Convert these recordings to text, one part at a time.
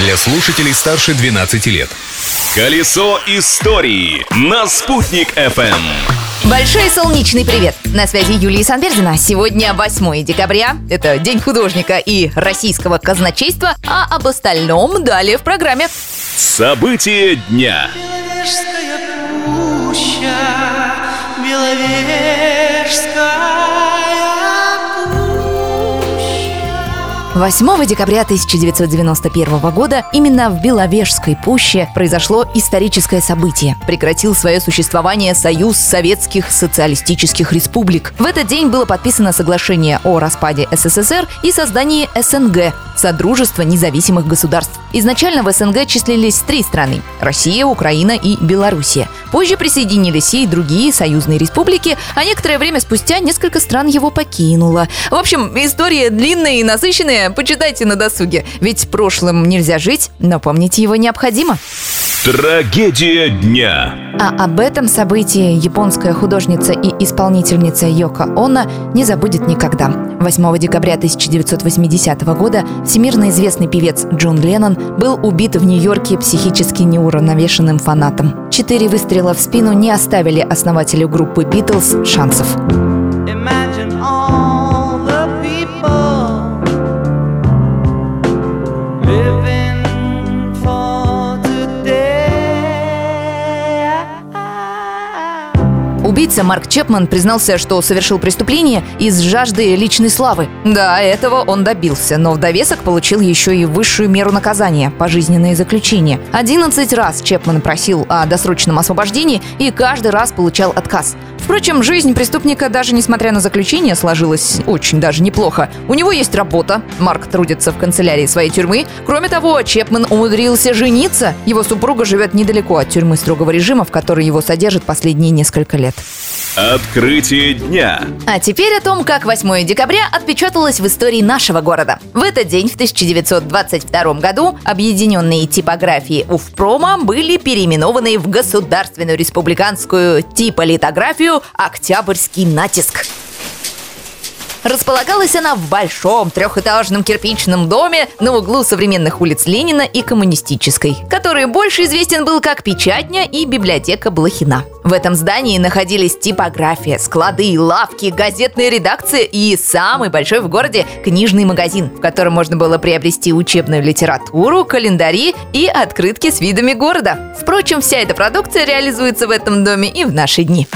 для слушателей старше 12 лет. Колесо истории на «Спутник FM. Большой солнечный привет! На связи Юлия Санбердина. Сегодня 8 декабря. Это День художника и российского казначейства, а об остальном далее в программе. События дня. Беловежская пуща, Беловежская 8 декабря 1991 года именно в Беловежской пуще произошло историческое событие. Прекратил свое существование Союз Советских Социалистических Республик. В этот день было подписано соглашение о распаде СССР и создании СНГ – Содружества независимых государств. Изначально в СНГ числились три страны – Россия, Украина и Белоруссия. Позже присоединились и другие союзные республики, а некоторое время спустя несколько стран его покинуло. В общем, история длинная и насыщенная, почитайте на досуге. Ведь прошлым нельзя жить, но помнить его необходимо. Трагедия дня. А об этом событии японская художница и исполнительница Йока Оно не забудет никогда. 8 декабря 1980 года всемирно известный певец Джон Леннон был убит в Нью-Йорке психически неуравновешенным фанатом. Четыре выстрела в спину не оставили основателю группы «Битлз» шансов. Убийца Марк Чепман признался, что совершил преступление из жажды личной славы. Да, этого он добился, но в довесок получил еще и высшую меру наказания – пожизненное заключение. 11 раз Чепман просил о досрочном освобождении и каждый раз получал отказ. Впрочем, жизнь преступника, даже несмотря на заключение, сложилась очень даже неплохо. У него есть работа, Марк трудится в канцелярии своей тюрьмы. Кроме того, Чепман умудрился жениться. Его супруга живет недалеко от тюрьмы строгого режима, в которой его содержат последние несколько лет. Открытие дня. А теперь о том, как 8 декабря отпечаталось в истории нашего города. В этот день, в 1922 году, объединенные типографии Уфпрома были переименованы в Государственную республиканскую типолитографию «Октябрьский натиск». Располагалась она в большом трехэтажном кирпичном доме на углу современных улиц Ленина и Коммунистической, который больше известен был как печатня и библиотека Блохина. В этом здании находились типография, склады, лавки, газетная редакция и самый большой в городе книжный магазин, в котором можно было приобрести учебную литературу, календари и открытки с видами города. Впрочем, вся эта продукция реализуется в этом доме и в наши дни.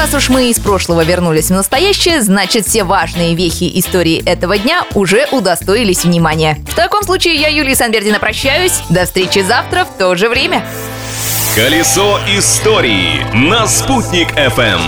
Раз уж мы из прошлого вернулись в настоящее, значит все важные вехи истории этого дня уже удостоились внимания. В таком случае я, Юлия Санбердина, прощаюсь. До встречи завтра в то же время. Колесо истории на «Спутник FM.